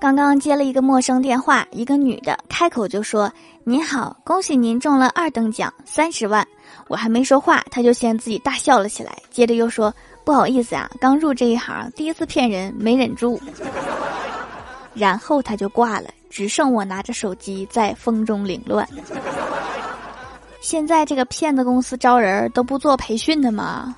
刚刚接了一个陌生电话，一个女的开口就说：“您好，恭喜您中了二等奖，三十万。”我还没说话，她就先自己大笑了起来，接着又说：“不好意思啊，刚入这一行，第一次骗人，没忍住。”然后他就挂了，只剩我拿着手机在风中凌乱。现在这个骗子公司招人都不做培训的吗？